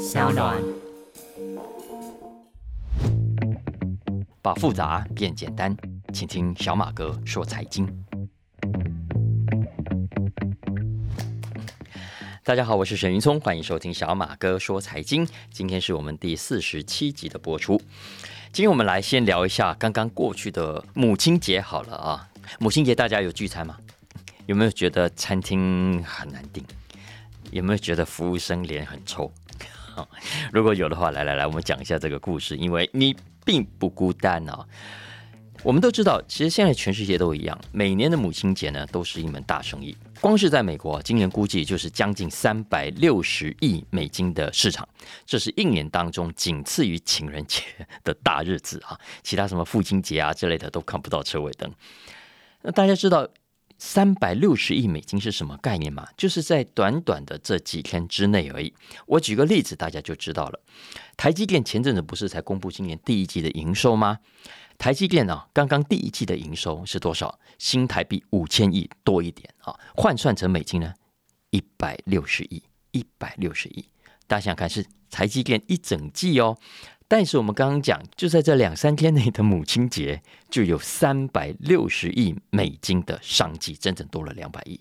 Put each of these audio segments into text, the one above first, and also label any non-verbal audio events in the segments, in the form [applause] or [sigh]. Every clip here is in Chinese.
小暖。把复杂变简单，请听小马哥说财经。大家好，我是沈云聪，欢迎收听小马哥说财经。今天是我们第四十七集的播出。今天我们来先聊一下刚刚过去的母亲节好了啊。母亲节大家有聚餐吗？有没有觉得餐厅很难订？有没有觉得服务生脸很臭？如果有的话，来来来，我们讲一下这个故事，因为你。并不孤单啊！我们都知道，其实现在全世界都一样，每年的母亲节呢都是一门大生意。光是在美国，今年估计就是将近三百六十亿美金的市场，这是一年当中仅次于情人节的大日子啊！其他什么父亲节啊之类的都看不到车尾灯。那大家知道？三百六十亿美金是什么概念吗？就是在短短的这几天之内而已。我举个例子，大家就知道了。台积电前阵子不是才公布今年第一季的营收吗？台积电呢，刚刚第一季的营收是多少？新台币五千亿多一点啊，换算成美金呢，一百六十亿，一百六十亿。大家想看，是台积电一整季哦。但是我们刚刚讲，就在这两三天内的母亲节，就有三百六十亿美金的商机，整整多了两百亿。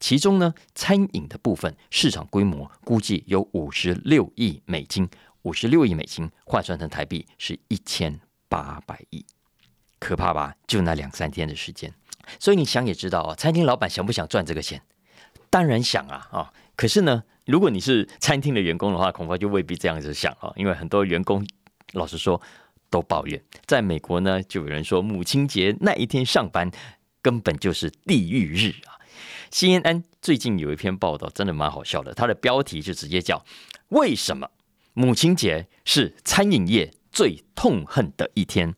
其中呢，餐饮的部分市场规模估计有五十六亿美金，五十六亿美金换算成台币是一千八百亿，可怕吧？就那两三天的时间。所以你想也知道啊，餐厅老板想不想赚这个钱？当然想啊啊！可是呢，如果你是餐厅的员工的话，恐怕就未必这样子想啊，因为很多员工。老实说，都抱怨。在美国呢，就有人说母亲节那一天上班根本就是地狱日啊。CNN 最近有一篇报道，真的蛮好笑的。它的标题就直接叫“为什么母亲节是餐饮业最痛恨的一天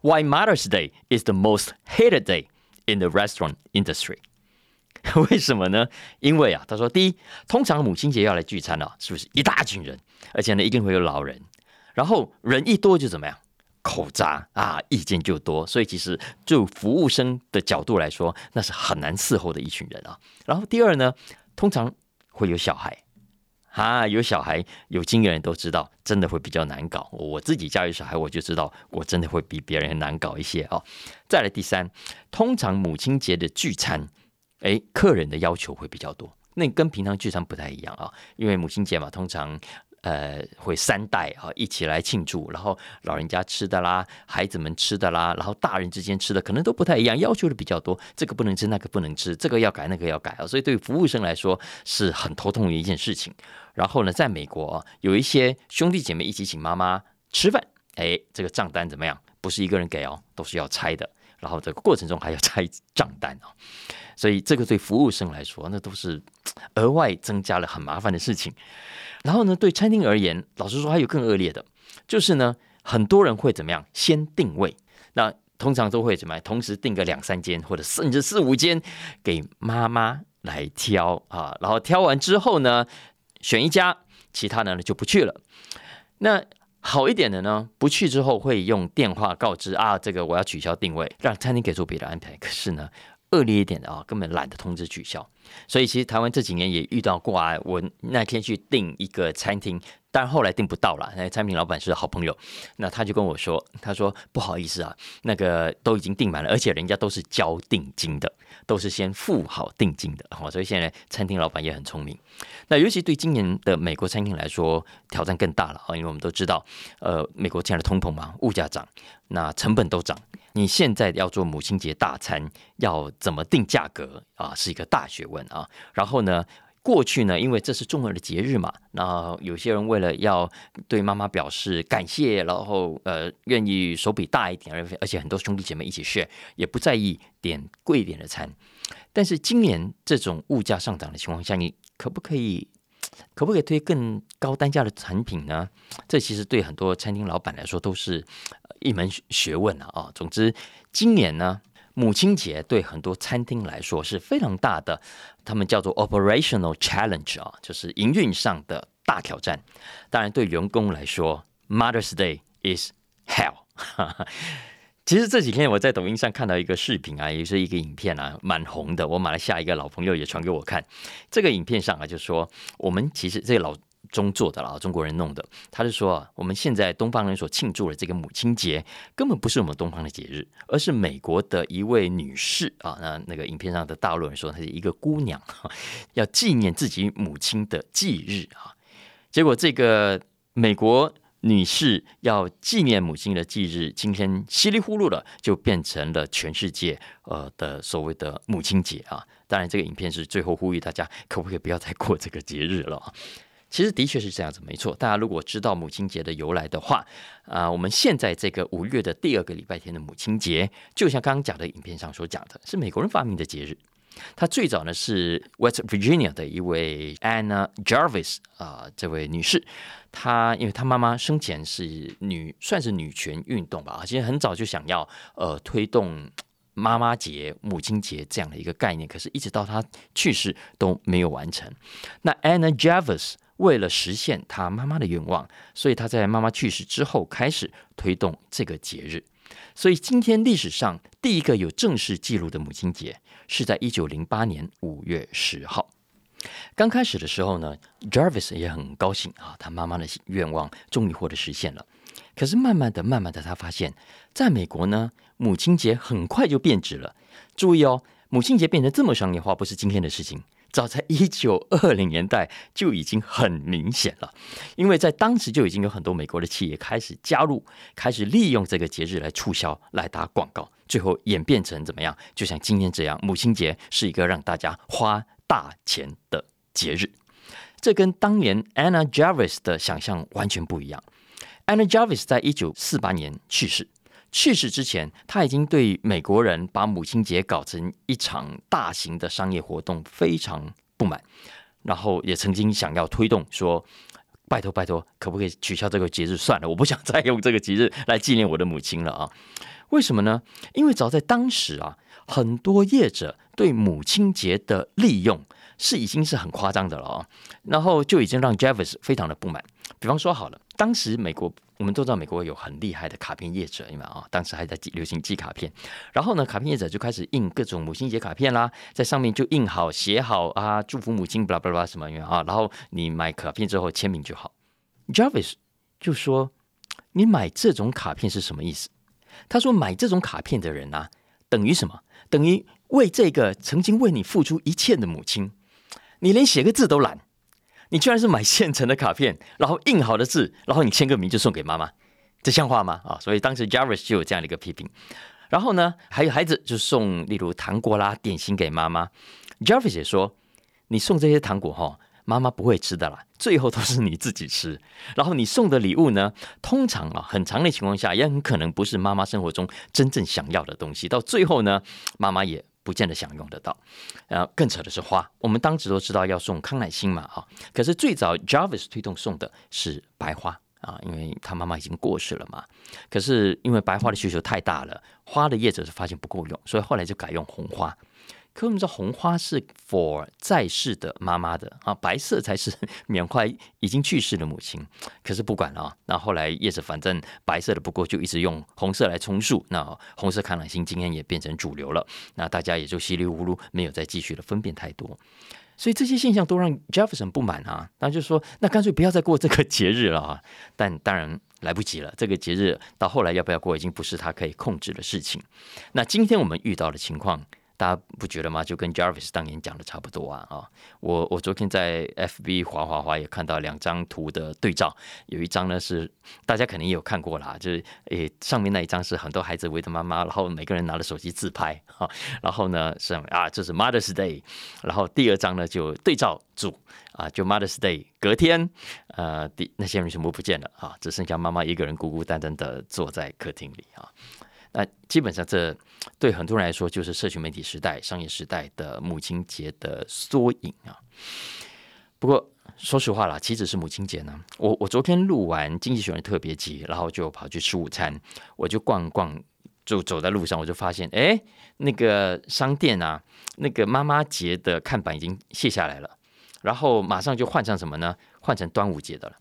”？Why Mother's Day is the most hated day in the restaurant industry？[laughs] 为什么呢？因为啊，他说，第一，通常母亲节要来聚餐啊，是不是一大群人？而且呢，一定会有老人。然后人一多就怎么样，口杂啊，意见就多，所以其实就服务生的角度来说，那是很难伺候的一群人啊。然后第二呢，通常会有小孩啊，有小孩有经验人都知道，真的会比较难搞。我自己家有小孩，我就知道我真的会比别人难搞一些啊。再来第三，通常母亲节的聚餐，哎，客人的要求会比较多，那跟平常聚餐不太一样啊，因为母亲节嘛，通常。呃，会三代啊一起来庆祝，然后老人家吃的啦，孩子们吃的啦，然后大人之间吃的可能都不太一样，要求的比较多，这个不能吃，那个不能吃，这个要改，那个要改啊，所以对于服务生来说是很头痛的一件事情。然后呢，在美国有一些兄弟姐妹一起请妈妈吃饭，哎，这个账单怎么样？不是一个人给哦，都是要拆的，然后这个过程中还要拆账单哦，所以这个对服务生来说，那都是额外增加了很麻烦的事情。然后呢，对餐厅而言，老实说还有更恶劣的，就是呢，很多人会怎么样？先定位，那通常都会怎么样？同时订个两三间，或者甚至四五间，给妈妈来挑啊。然后挑完之后呢，选一家，其他的呢就不去了。那好一点的呢，不去之后会用电话告知啊，这个我要取消定位，让餐厅给出别的安排。可是呢，恶劣一点的啊，根本懒得通知取消。所以其实台湾这几年也遇到过啊，我那天去订一个餐厅，但后来订不到了。那餐厅老板是好朋友，那他就跟我说，他说不好意思啊，那个都已经订满了，而且人家都是交定金的，都是先付好定金的。好，所以现在餐厅老板也很聪明。那尤其对今年的美国餐厅来说，挑战更大了啊，因为我们都知道，呃，美国现在的通膨嘛，物价涨，那成本都涨。你现在要做母亲节大餐，要怎么定价格啊？是一个大学问啊。然后呢，过去呢，因为这是重要的节日嘛，那有些人为了要对妈妈表示感谢，然后呃，愿意手笔大一点，而而且很多兄弟姐妹一起 share，也不在意点贵一点的餐。但是今年这种物价上涨的情况下，你可不可以？可不可以推更高单价的产品呢？这其实对很多餐厅老板来说都是一门学问啊！啊，总之，今年呢，母亲节对很多餐厅来说是非常大的，他们叫做 operational challenge 啊，就是营运上的大挑战。当然，对员工来说，Mother's Day is hell。其实这几天我在抖音上看到一个视频啊，也是一个影片啊，蛮红的。我马来西亚一个老朋友也传给我看。这个影片上啊，就说我们其实这个老中做的啦，中国人弄的。他是说啊，我们现在东方人所庆祝的这个母亲节，根本不是我们东方的节日，而是美国的一位女士啊。那那个影片上的大陆人说，她是一个姑娘，要纪念自己母亲的忌日啊。结果这个美国女士要纪念母亲的忌日，今天稀里糊涂的就变成了全世界呃的所谓的母亲节啊。当然，这个影片是最后呼吁大家，可不可以不要再过这个节日了？其实的确是这样子，没错。大家如果知道母亲节的由来的话，啊，我们现在这个五月的第二个礼拜天的母亲节，就像刚刚讲的影片上所讲的，是美国人发明的节日。她最早呢是 West Virginia 的一位 Anna Jarvis 啊，这位女士，她因为她妈妈生前是女，算是女权运动吧，其实很早就想要呃推动。妈妈节、母亲节这样的一个概念，可是一直到她去世都没有完成。那 Anna Jarvis 为了实现她妈妈的愿望，所以她在妈妈去世之后开始推动这个节日。所以今天历史上第一个有正式记录的母亲节是在一九零八年五月十号。刚开始的时候呢，Jarvis 也很高兴啊，他妈妈的愿望终于获得实现了。可是慢慢的、慢慢的，他发现，在美国呢。母亲节很快就变质了。注意哦，母亲节变成这么商业化，不是今天的事情。早在一九二零年代就已经很明显了，因为在当时就已经有很多美国的企业开始加入，开始利用这个节日来促销、来打广告，最后演变成怎么样？就像今天这样，母亲节是一个让大家花大钱的节日。这跟当年 Anna Jarvis 的想象完全不一样。Anna Jarvis 在一九四八年去世。去世之前，他已经对美国人把母亲节搞成一场大型的商业活动非常不满，然后也曾经想要推动说：“拜托拜托，可不可以取消这个节日算了？我不想再用这个节日来纪念我的母亲了啊！”为什么呢？因为早在当时啊，很多业者对母亲节的利用是已经是很夸张的了啊，然后就已经让 Jeffers 非常的不满。比方说好了，当时美国。我们都知道美国有很厉害的卡片业者，因为啊，当时还在流行寄卡片。然后呢，卡片业者就开始印各种母亲节卡片啦，在上面就印好、写好啊，祝福母亲，巴拉巴拉什么啊。然后你买卡片之后签名就好。Jarvis 就说：“你买这种卡片是什么意思？”他说：“买这种卡片的人啊，等于什么？等于为这个曾经为你付出一切的母亲，你连写个字都懒。”你居然是买现成的卡片，然后印好的字，然后你签个名就送给妈妈，这像话吗？啊，所以当时 Jarvis 就有这样的一个批评。然后呢，还有孩子就送例如糖果啦、点心给妈妈。Jarvis 也说，你送这些糖果哈，妈妈不会吃的啦，最后都是你自己吃。然后你送的礼物呢，通常啊，很长的情况下也很可能不是妈妈生活中真正想要的东西。到最后呢，妈妈也。不见得享用得到，呃，更扯的是花。我们当时都知道要送康乃馨嘛，啊。可是最早 Jarvis 推动送的是白花啊，因为他妈妈已经过世了嘛。可是因为白花的需求太大了，花的叶子是发现不够用，所以后来就改用红花。可我们知道红花是 for 在世的妈妈的啊，白色才是 [laughs] 缅怀已经去世的母亲。可是不管了啊，那后来叶子反正白色的不过就一直用红色来充数。那红色康乃馨今天也变成主流了，那大家也就稀里糊涂没有再继续的分辨太多。所以这些现象都让 Jefferson 不满啊，那就说那干脆不要再过这个节日了啊。但当然来不及了，这个节日到后来要不要过已经不是他可以控制的事情。那今天我们遇到的情况。大家不觉得吗？就跟 Jarvis 当年讲的差不多啊！啊，我我昨天在 FB 滑滑滑也看到两张图的对照，有一张呢是大家肯定也有看过啦，就是诶上面那一张是很多孩子围着妈妈，然后每个人拿着手机自拍啊，然后呢是啊这是 Mother's Day，然后第二张呢就对照组啊，就 Mother's Day 隔天，呃，第那些人全部不见了啊，只剩下妈妈一个人孤孤单单的坐在客厅里啊。那基本上，这对很多人来说，就是社群媒体时代、商业时代的母亲节的缩影啊。不过，说实话啦，岂止是母亲节呢？我我昨天录完《经济学人》特别集，然后就跑去吃午餐，我就逛逛，就走在路上，我就发现，哎，那个商店啊，那个妈妈节的看板已经卸下来了，然后马上就换成什么呢？换成端午节的了。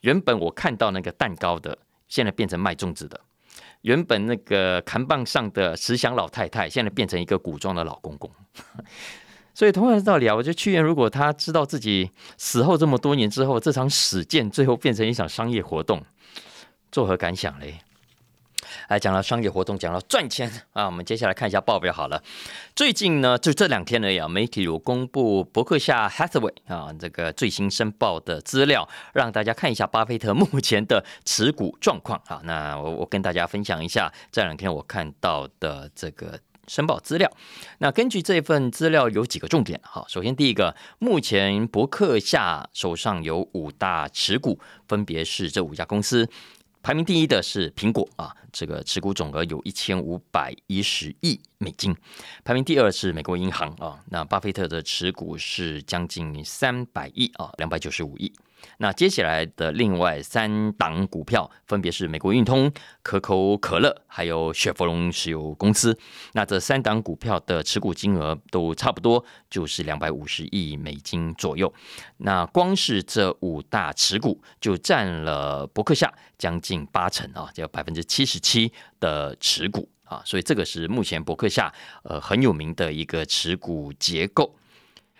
原本我看到那个蛋糕的，现在变成卖粽子的。原本那个扛棒上的慈祥老太太，现在变成一个古装的老公公，[laughs] 所以同样的道理啊，我觉得屈原如果他知道自己死后这么多年之后，这场史剑最后变成一场商业活动，作何感想嘞？哎，讲了商业活动，讲了赚钱啊，我们接下来看一下报表好了。最近呢，就这两天而已啊，媒体有公布伯克夏 Hathaway 啊这个最新申报的资料，让大家看一下巴菲特目前的持股状况啊。那我我跟大家分享一下这两天我看到的这个申报资料。那根据这份资料有几个重点哈。首先第一个，目前伯克夏手上有五大持股，分别是这五家公司。排名第一的是苹果啊，这个持股总额有一千五百一十亿美金。排名第二是美国银行啊，那巴菲特的持股是将近三百亿啊，两百九十五亿。那接下来的另外三档股票分别是美国运通、可口可乐，还有雪佛龙石油公司。那这三档股票的持股金额都差不多，就是两百五十亿美金左右。那光是这五大持股就占了伯克夏将近八成啊，就百分之七十七的持股啊。所以这个是目前伯克夏呃很有名的一个持股结构。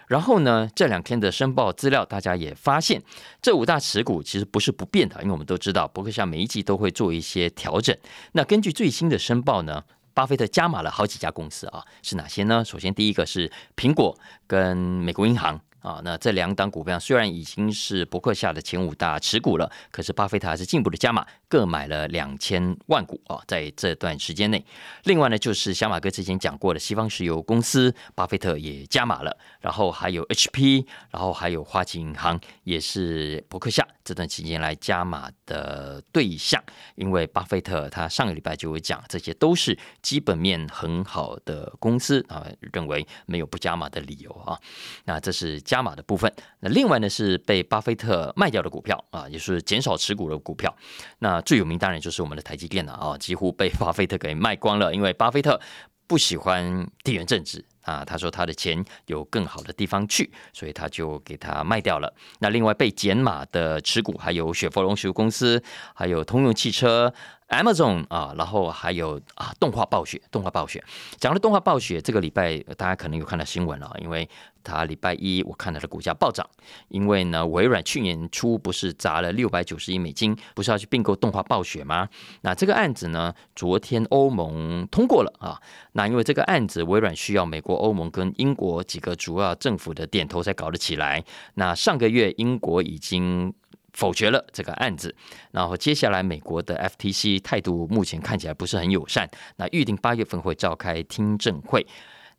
然后呢，这两天的申报资料，大家也发现，这五大持股其实不是不变的，因为我们都知道，伯克夏每一季都会做一些调整。那根据最新的申报呢，巴菲特加码了好几家公司啊，是哪些呢？首先第一个是苹果跟美国银行。啊，那这两档股票虽然已经是伯克下的前五大持股了，可是巴菲特还是进一步的加码，各买了两千万股啊，在这段时间内。另外呢，就是小马哥之前讲过的西方石油公司，巴菲特也加码了，然后还有 HP，然后还有花旗银行，也是伯克下这段期间来加码的对象。因为巴菲特他上个礼拜就会讲，这些都是基本面很好的公司啊，认为没有不加码的理由啊。那这是加。码的部分，那另外呢是被巴菲特卖掉的股票啊，也是减少持股的股票。那最有名当然就是我们的台积电了啊，几乎被巴菲特给卖光了，因为巴菲特不喜欢地缘政治啊，他说他的钱有更好的地方去，所以他就给他卖掉了。那另外被减码的持股还有雪佛龙石油公司，还有通用汽车。Amazon 啊，然后还有啊，动画暴雪，动画暴雪。讲了动画暴雪，这个礼拜大家可能有看到新闻了，因为它礼拜一我看到的股价暴涨，因为呢，微软去年初不是砸了六百九十亿美金，不是要去并购动画暴雪吗？那这个案子呢，昨天欧盟通过了啊。那因为这个案子，微软需要美国、欧盟跟英国几个主要政府的点头才搞得起来。那上个月英国已经。否决了这个案子，然后接下来美国的 FTC 态度目前看起来不是很友善，那预定八月份会召开听证会。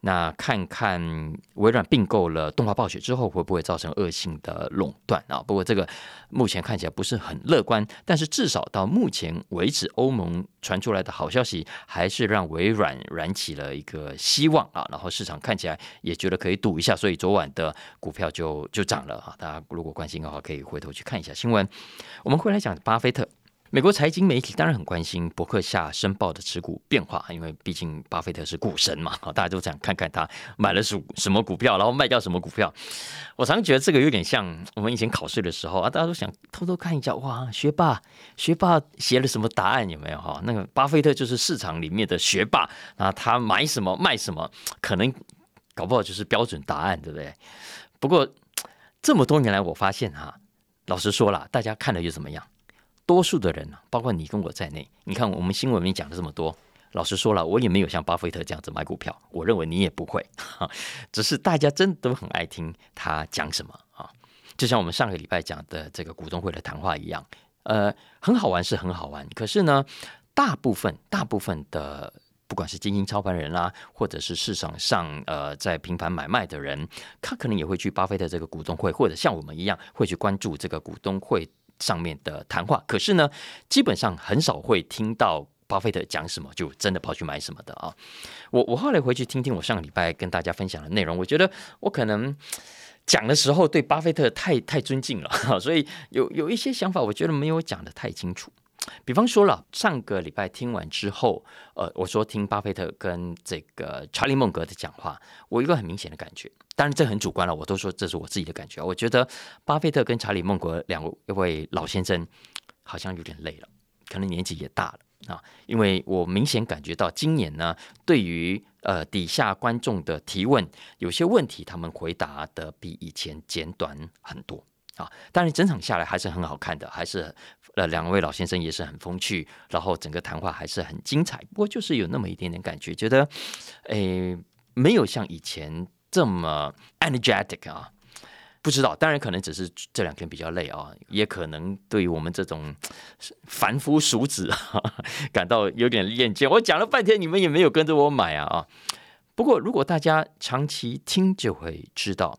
那看看微软并购了动画暴雪之后，会不会造成恶性的垄断啊？不过这个目前看起来不是很乐观，但是至少到目前为止，欧盟传出来的好消息还是让微软燃起了一个希望啊。然后市场看起来也觉得可以赌一下，所以昨晚的股票就就涨了啊。大家如果关心的话，可以回头去看一下新闻。我们会来讲巴菲特。美国财经媒体当然很关心伯克夏申报的持股变化，因为毕竟巴菲特是股神嘛，[laughs] 大家都想看看他买了什什么股票，然后卖掉什么股票。我常觉得这个有点像我们以前考试的时候啊，大家都想偷偷看一下，哇，学霸，学霸写了什么答案有没有哈？那个巴菲特就是市场里面的学霸啊，他买什么卖什么，可能搞不好就是标准答案，对不对？不过这么多年来，我发现哈，老实说了，大家看了又怎么样？多数的人包括你跟我在内，你看我们新闻里面讲了这么多，老实说了，我也没有像巴菲特这样子买股票，我认为你也不会，[laughs] 只是大家真的都很爱听他讲什么啊，就像我们上个礼拜讲的这个股东会的谈话一样，呃，很好玩是很好玩，可是呢，大部分大部分的不管是精英操盘人啦，或者是市场上呃在频繁买卖的人，他可能也会去巴菲特这个股东会，或者像我们一样会去关注这个股东会。上面的谈话，可是呢，基本上很少会听到巴菲特讲什么，就真的跑去买什么的啊。我我后来回去听听我上个礼拜跟大家分享的内容，我觉得我可能讲的时候对巴菲特太太尊敬了，[laughs] 所以有有一些想法，我觉得没有讲的太清楚。比方说了，上个礼拜听完之后，呃，我说听巴菲特跟这个查理孟格的讲话，我一个很明显的感觉，当然这很主观了，我都说这是我自己的感觉。我觉得巴菲特跟查理孟格两位老先生好像有点累了，可能年纪也大了啊，因为我明显感觉到今年呢，对于呃底下观众的提问，有些问题他们回答的比以前简短很多啊。当然整场下来还是很好看的，还是呃两位老先生也是很风趣，然后整个谈话还是很精彩。不过就是有那么一点点感觉，觉得诶没有像以前这么 energetic 啊。不知道，当然可能只是这两天比较累啊，也可能对于我们这种凡夫俗子感到有点厌倦。我讲了半天，你们也没有跟着我买啊啊！不过如果大家长期听，就会知道，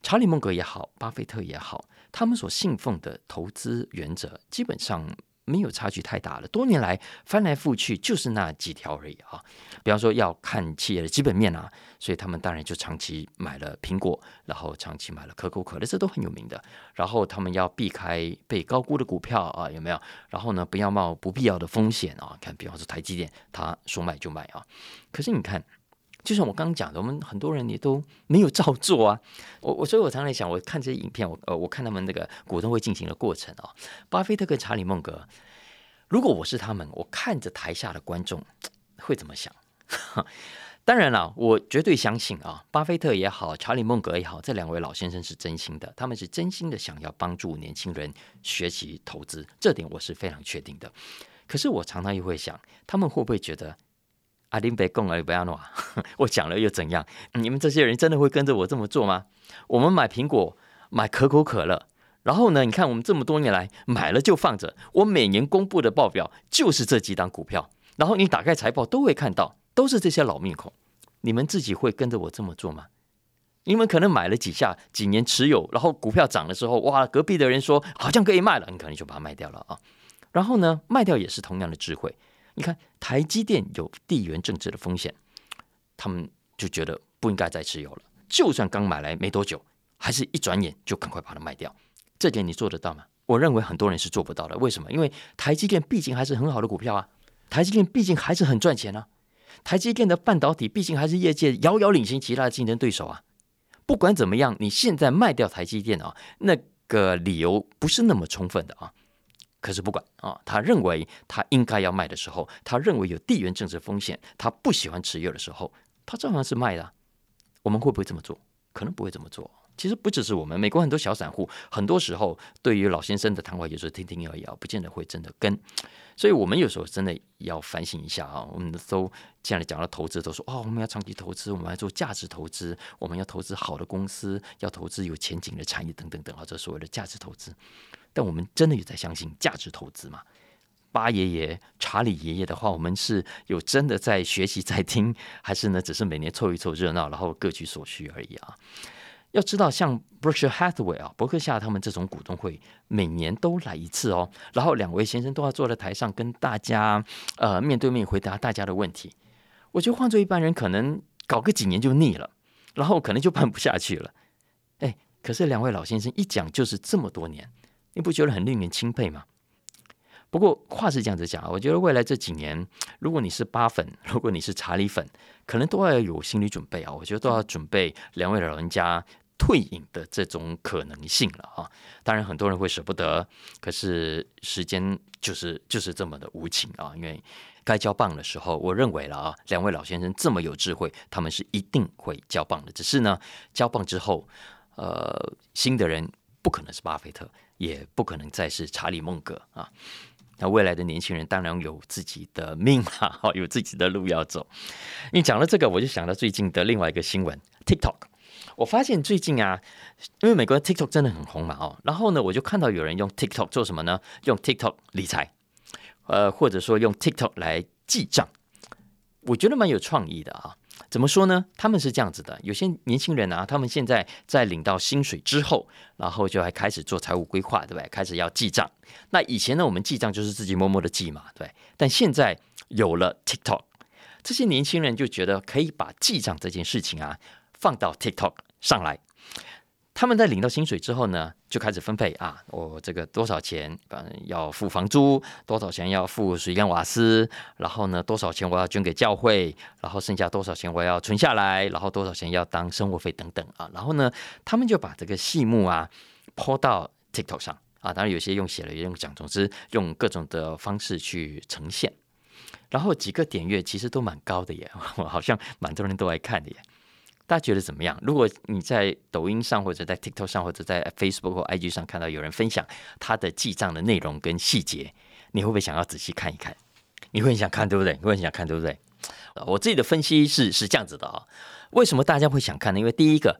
查理孟格也好，巴菲特也好，他们所信奉的投资原则，基本上。没有差距太大了，多年来翻来覆去就是那几条而已啊。比方说要看企业的基本面啊，所以他们当然就长期买了苹果，然后长期买了可口可乐，这都很有名的。然后他们要避开被高估的股票啊，有没有？然后呢，不要冒不必要的风险啊。看，比方说台积电，他说买就买啊。可是你看。就像我刚刚讲的，我们很多人也都没有照做啊。[laughs] 我我所以，我常常想，我看这些影片，我呃，我看他们那个股东会进行的过程啊。巴菲特跟查理孟格，如果我是他们，我看着台下的观众 [tsk] 会怎么想？[laughs] 当然了，我绝对相信啊，巴菲特也好，查理孟格也好，这两位老先生是真心的，他们是真心的想要帮助年轻人学习投资，这点我是非常确定的。可是我常常又会想，他们会不会觉得？阿林贝贡尔不要诺，[laughs] 我讲了又怎样？你们这些人真的会跟着我这么做吗？我们买苹果，买可口可乐，然后呢？你看我们这么多年来买了就放着，我每年公布的报表就是这几档股票，然后你打开财报都会看到，都是这些老面孔。你们自己会跟着我这么做吗？你们可能买了几下，几年持有，然后股票涨的时候，哇，隔壁的人说好像可以卖了，你可能就把它卖掉了啊。然后呢，卖掉也是同样的智慧。你看，台积电有地缘政治的风险，他们就觉得不应该再持有了。就算刚买来没多久，还是一转眼就赶快把它卖掉。这点你做得到吗？我认为很多人是做不到的。为什么？因为台积电毕竟还是很好的股票啊，台积电毕竟还是很赚钱啊。台积电的半导体毕竟还是业界遥遥领先其他的竞争对手啊。不管怎么样，你现在卖掉台积电啊，那个理由不是那么充分的啊。可是不管啊，他认为他应该要卖的时候，他认为有地缘政治风险，他不喜欢持有的时候，他照样是卖的。我们会不会这么做？可能不会这么做。其实不只是我们，美国很多小散户，很多时候对于老先生的谈话，有时候听听而已啊，不见得会真的跟。所以我们有时候真的要反省一下啊。我们都既然讲到投资，都说哦，我们要长期投资，我们要做价值投资，我们要投资好的公司，要投资有前景的产业等等等啊，这所谓的价值投资。但我们真的有在相信价值投资吗？巴爷爷、查理爷爷的话，我们是有真的在学习、在听，还是呢，只是每年凑一凑热闹，然后各取所需而已啊？要知道，像 Berkshire Hathaway 啊，伯克夏他们这种股东会，每年都来一次哦。然后两位先生都要坐在台上，跟大家呃面对面回答大家的问题。我觉得换做一般人，可能搞个几年就腻了，然后可能就办不下去了。哎，可是两位老先生一讲就是这么多年。你不觉得很令人钦佩吗？不过话是这样子讲，我觉得未来这几年，如果你是八粉，[laughs] 如果你是查理粉，可能都要有心理准备啊。我觉得都要准备两位老人家退隐的这种可能性了啊。当然，很多人会舍不得，可是时间就是就是这么的无情啊。因为该交棒的时候，我认为了啊，两位老先生这么有智慧，他们是一定会交棒的。只是呢，交棒之后，呃，新的人不可能是巴菲特。也不可能再是查理孟格啊！那未来的年轻人当然有自己的命啊，[laughs] 有自己的路要走。你讲了这个，我就想到最近的另外一个新闻：TikTok。我发现最近啊，因为美国的 TikTok 真的很红嘛哦，然后呢，我就看到有人用 TikTok 做什么呢？用 TikTok 理财，呃，或者说用 TikTok 来记账，我觉得蛮有创意的啊。怎么说呢？他们是这样子的，有些年轻人啊，他们现在在领到薪水之后，然后就还开始做财务规划，对不对？开始要记账。那以前呢，我们记账就是自己默默的记嘛，对。但现在有了 TikTok，这些年轻人就觉得可以把记账这件事情啊，放到 TikTok 上来。他们在领到薪水之后呢，就开始分配啊，我这个多少钱，反正要付房租，多少钱要付水电瓦斯，然后呢，多少钱我要捐给教会，然后剩下多少钱我要存下来，然后多少钱要当生活费等等啊，然后呢，他们就把这个细目啊抛到 TikTok 上啊，当然有些用写了，也用讲，总之用各种的方式去呈现然后几个点阅其实都蛮高的耶，[laughs] 好像蛮多人都爱看的耶。大家觉得怎么样？如果你在抖音上或者在 TikTok 上或者在 Facebook 或 IG 上看到有人分享他的记账的内容跟细节，你会不会想要仔细看一看？你会很想看，对不对？你会很想看，对不对？我自己的分析是是这样子的啊。为什么大家会想看呢？因为第一个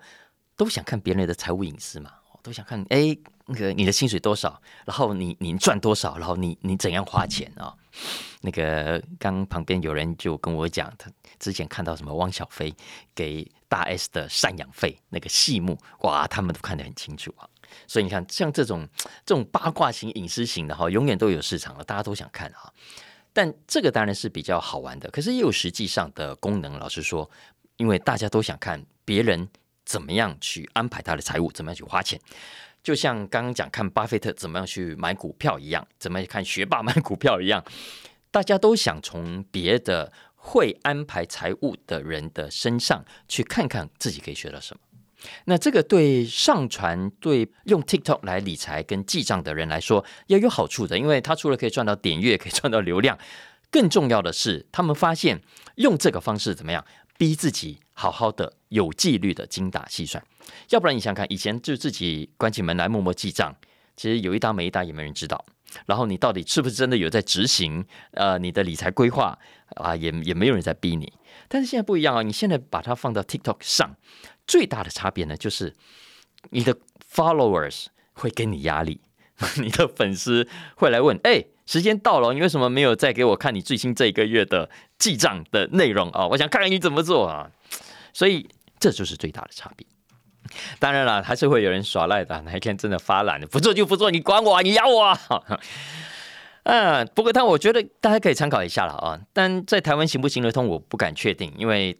都想看别人的财务隐私嘛，都想看哎，那个你的薪水多少，然后你你赚多少，然后你你怎样花钱啊？那个刚旁边有人就跟我讲，他之前看到什么汪小菲给大 S 的赡养费那个细目，哇，他们都看得很清楚啊。所以你看，像这种这种八卦型、隐私型的哈，永远都有市场了，大家都想看啊。但这个当然是比较好玩的，可是也有实际上的功能。老实说，因为大家都想看别人怎么样去安排他的财务，怎么样去花钱。就像刚刚讲看巴菲特怎么样去买股票一样，怎么看学霸买股票一样，大家都想从别的会安排财务的人的身上去看看自己可以学到什么。那这个对上传、对用 TikTok 来理财跟记账的人来说，也有好处的，因为他除了可以赚到点阅，可以赚到流量，更重要的是，他们发现用这个方式怎么样？逼自己好好的、有纪律的精打细算，要不然你想看，以前就自己关起门来默默记账，其实有一搭没一搭也没人知道。然后你到底是不是真的有在执行？呃，你的理财规划啊，也也没有人在逼你。但是现在不一样啊，你现在把它放到 TikTok 上，最大的差别呢，就是你的 followers 会给你压力，[laughs] 你的粉丝会来问：哎。时间到了，你为什么没有再给我看你最新这一个月的记账的内容啊？我想看看你怎么做啊！所以这就是最大的差别。当然了，还是会有人耍赖的，哪一天真的发懒，不做就不做，你管我，你咬我啊！[laughs] 嗯，不过但我觉得大家可以参考一下了啊。但在台湾行不行得通，我不敢确定，因为。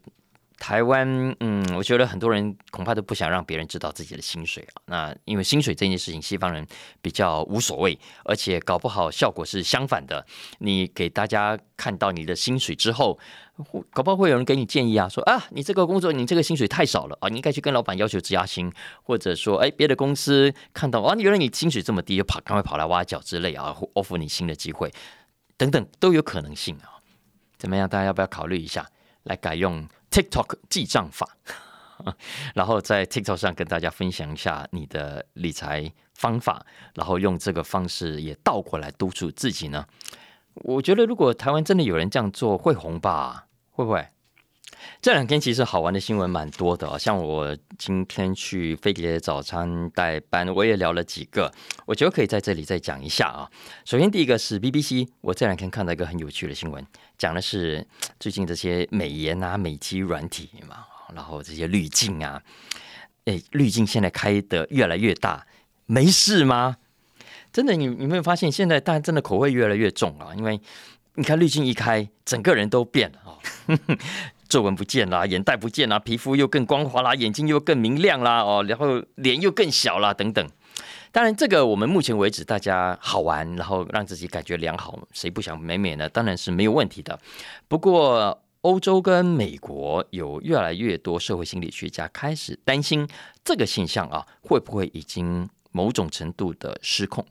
台湾，嗯，我觉得很多人恐怕都不想让别人知道自己的薪水啊。那因为薪水这件事情，西方人比较无所谓，而且搞不好效果是相反的。你给大家看到你的薪水之后，搞不好会有人给你建议啊，说啊，你这个工作你这个薪水太少了啊，你应该去跟老板要求加薪，或者说，哎，别的公司看到啊，原来你薪水这么低，就跑赶快跑来挖角之类啊，offer 你新的机会等等都有可能性啊。怎么样？大家要不要考虑一下，来改用？TikTok 记账法，[laughs] 然后在 TikTok 上跟大家分享一下你的理财方法，然后用这个方式也倒过来督促自己呢。我觉得如果台湾真的有人这样做，会红吧？会不会？这两天其实好玩的新闻蛮多的啊，像我今天去飞碟早餐代班，我也聊了几个，我觉得可以在这里再讲一下啊。首先第一个是 BBC，我这两天看到一个很有趣的新闻，讲的是 [tsk] 最近这些美颜啊、美肌软体嘛，然后这些滤镜啊，哎，滤镜现在开的越来越大，没事吗？真的，你你没有发现现在大家真的口味越来越重啊？因为你看滤镜一开，整个人都变了啊。皱纹不见啦，眼袋不见啦，皮肤又更光滑啦，眼睛又更明亮啦，哦，然后脸又更小啦，等等。当然，这个我们目前为止大家好玩，然后让自己感觉良好，谁不想美美呢？当然是没有问题的。不过，欧洲跟美国有越来越多社会心理学家开始担心这个现象啊，会不会已经某种程度的失控？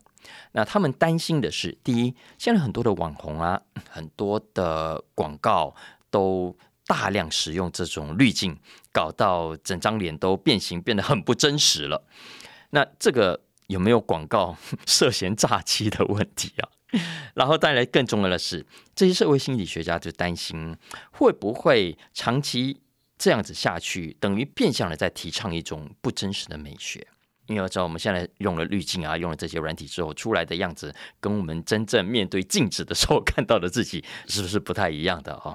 那他们担心的是，第一，现在很多的网红啊，很多的广告都。大量使用这种滤镜，搞到整张脸都变形，变得很不真实了。[laughs] 那这个有没有广告 [laughs] 涉嫌诈欺的问题啊？[laughs] 然后带来更重要的是，这些社会心理学家就担心，会不会长期这样子下去，等于变相的在提倡一种不真实的美学？因为要知道，我们现在用了滤镜啊，用了这些软体之后出来的样子，跟我们真正面对镜子的时候看到的自己，是不是不太一样的啊？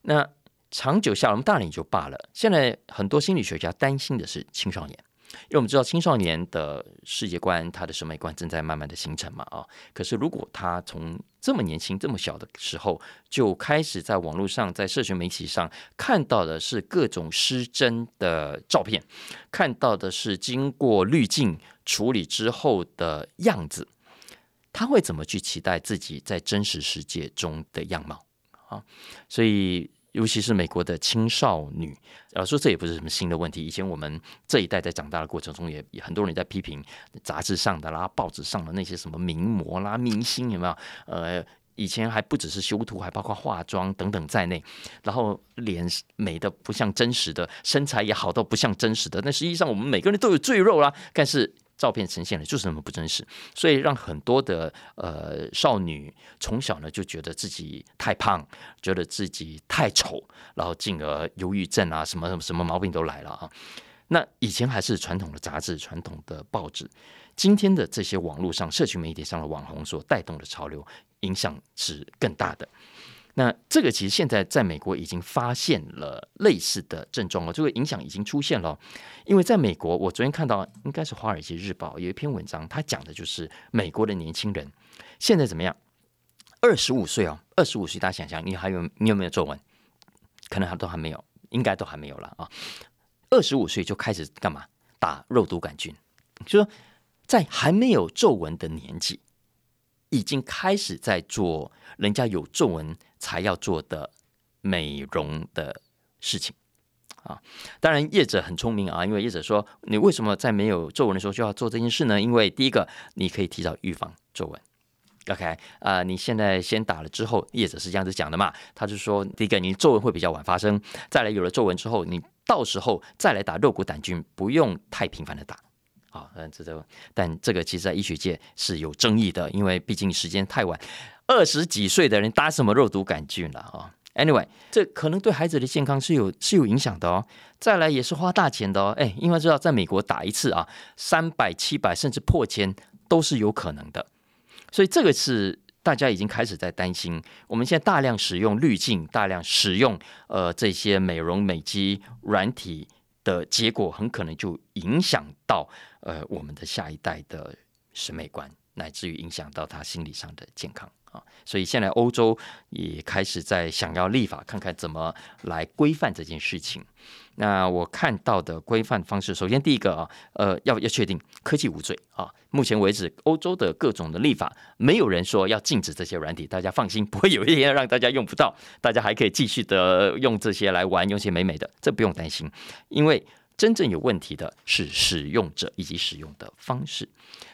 那。长久下来，我们大人也就罢了。现在很多心理学家担心的是青少年，因为我们知道青少年的世界观、他的审美观正在慢慢的形成嘛。啊，可是如果他从这么年轻、这么小的时候就开始在网络上、在社群媒体上看到的是各种失真的照片，看到的是经过滤镜处理之后的样子，他会怎么去期待自己在真实世界中的样貌啊？所以。尤其是美国的青少女，呃，说这也不是什么新的问题。以前我们这一代在长大的过程中，也很多人在批评杂志上的啦、报纸上的那些什么名模啦、明星有没有？呃，以前还不只是修图，还包括化妆等等在内，然后脸美的不像真实的，身材也好到不像真实的。那实际上我们每个人都有赘肉啦，但是照片呈现的就是那么不真实，所以让很多的呃少女从小呢就觉得自己太胖，觉得自己太丑，然后进而忧郁症啊什么什么什么毛病都来了啊。那以前还是传统的杂志、传统的报纸，今天的这些网络上、社群媒体上的网红所带动的潮流。影响是更大的。那这个其实现在在美国已经发现了类似的症状了，这个影响已经出现了。因为在美国，我昨天看到应该是《华尔街日报》有一篇文章，它讲的就是美国的年轻人现在怎么样？二十五岁哦，二十五岁，大家想想，你还有你有没有皱纹？可能还都还没有，应该都还没有了啊。二十五岁就开始干嘛？打肉毒杆菌，就说在还没有皱纹的年纪。已经开始在做人家有皱纹才要做的美容的事情啊！当然，业者很聪明啊，因为业者说，你为什么在没有皱纹的时候就要做这件事呢？因为第一个，你可以提早预防皱纹。OK 啊，你现在先打了之后，业者是这样子讲的嘛？他就说，第一个，你皱纹会比较晚发生；再来，有了皱纹之后，你到时候再来打肉骨杆菌，不用太频繁的打。啊，嗯，这个，但这个其实在医学界是有争议的，因为毕竟时间太晚，二十几岁的人打什么肉毒杆菌了啊？Anyway，这可能对孩子的健康是有是有影响的哦。再来也是花大钱的哦。哎，因为知道在美国打一次啊，三百、七百甚至破千都是有可能的，所以这个是大家已经开始在担心。我们现在大量使用滤镜，大量使用呃这些美容美肌软体。的结果很可能就影响到呃我们的下一代的审美观，乃至于影响到他心理上的健康啊。所以现在欧洲也开始在想要立法，看看怎么来规范这件事情。那我看到的规范方式，首先第一个啊，呃，要要确定科技无罪啊。目前为止，欧洲的各种的立法，没有人说要禁止这些软体，大家放心，不会有一天让大家用不到，大家还可以继续的用这些来玩，用些美美的，这不用担心。因为真正有问题的是使用者以及使用的方式。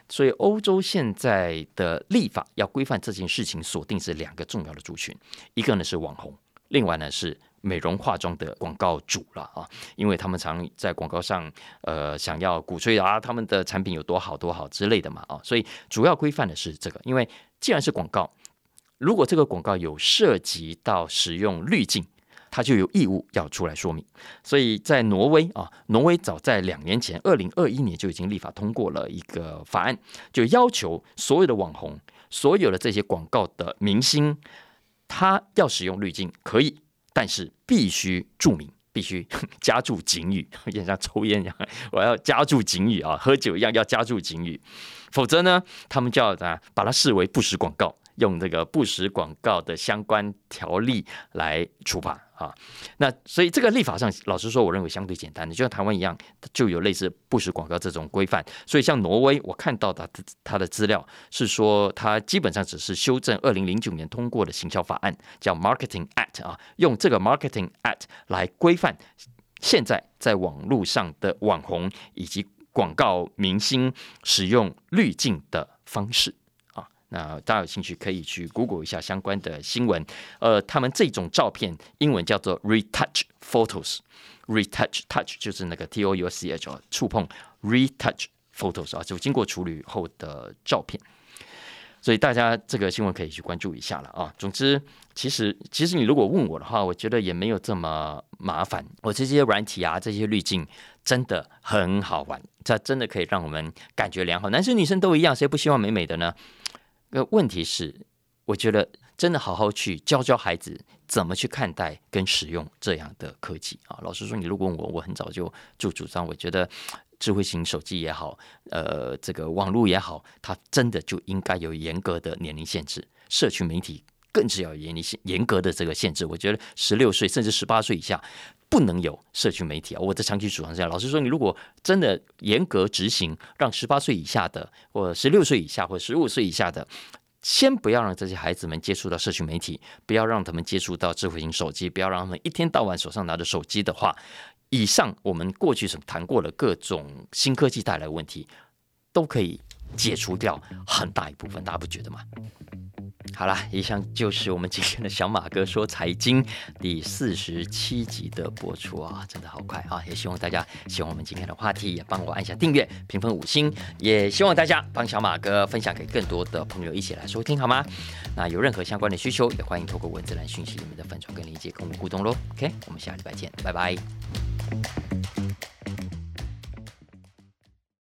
所以欧洲现在的立法要规范这件事情，锁定是两个重要的族群，一个呢是网红，另外呢是。美容化妆的广告主了啊，因为他们常在广告上，呃，想要鼓吹啊，他们的产品有多好多好之类的嘛啊，所以主要规范的是这个。因为既然是广告，如果这个广告有涉及到使用滤镜，他就有义务要出来说明。所以在挪威啊，挪威早在两年前，二零二一年就已经立法通过了一个法案，就要求所有的网红、所有的这些广告的明星，他要使用滤镜可以。但是必须注明，必须加注警语，[laughs] 有点像抽烟一样，我要加注警语啊，喝酒一样要加注警语，否则呢，他们就要啊把它视为不实广告。用这个不实广告的相关条例来处罚啊，那所以这个立法上，老实说，我认为相对简单的，就像台湾一样，就有类似不实广告这种规范。所以像挪威，我看到的它的资料是说，它基本上只是修正二零零九年通过的行销法案，叫 Marketing Act 啊，用这个 Marketing Act 来规范现在在网络上的网红以及广告明星使用滤镜的方式。那大家有兴趣可以去 Google 一下相关的新闻。呃，他们这种照片英文叫做 retouch photos，retouch touch 就是那个 T O U C H 触碰 retouch photos 啊，就经过处理后的照片。所以大家这个新闻可以去关注一下了啊。总之，其实其实你如果问我的话，我觉得也没有这么麻烦。我这些软体啊，这些滤镜真的很好玩，它真的可以让我们感觉良好。男生女生都一样，谁不希望美美的呢？那问题是，我觉得真的好好去教教孩子怎么去看待跟使用这样的科技啊。老实说，你如果问我，我很早就就主张，我觉得智慧型手机也好，呃，这个网络也好，它真的就应该有严格的年龄限制。社区媒体更是要严厉严格的这个限制。我觉得十六岁甚至十八岁以下不能有社区媒体啊。我的长期主张这样。老实说，你如果真的严格执行，让十八岁以下的或十六岁以下或十五岁以下的，先不要让这些孩子们接触到社区媒体，不要让他们接触到智慧型手机，不要让他们一天到晚手上拿着手机的话，以上我们过去所谈过的各种新科技带来的问题，都可以解除掉很大一部分。大家不觉得吗？好啦，以上就是我们今天的小马哥说财经第四十七集的播出啊，真的好快啊！也希望大家喜欢我们今天的话题，也帮我按下订阅、评分五星，也希望大家帮小马哥分享给更多的朋友一起来收听，好吗？那有任何相关的需求，也欢迎透过文字来讯息里面的粉传跟理解跟我们互动喽。OK，我们下礼拜见，拜拜。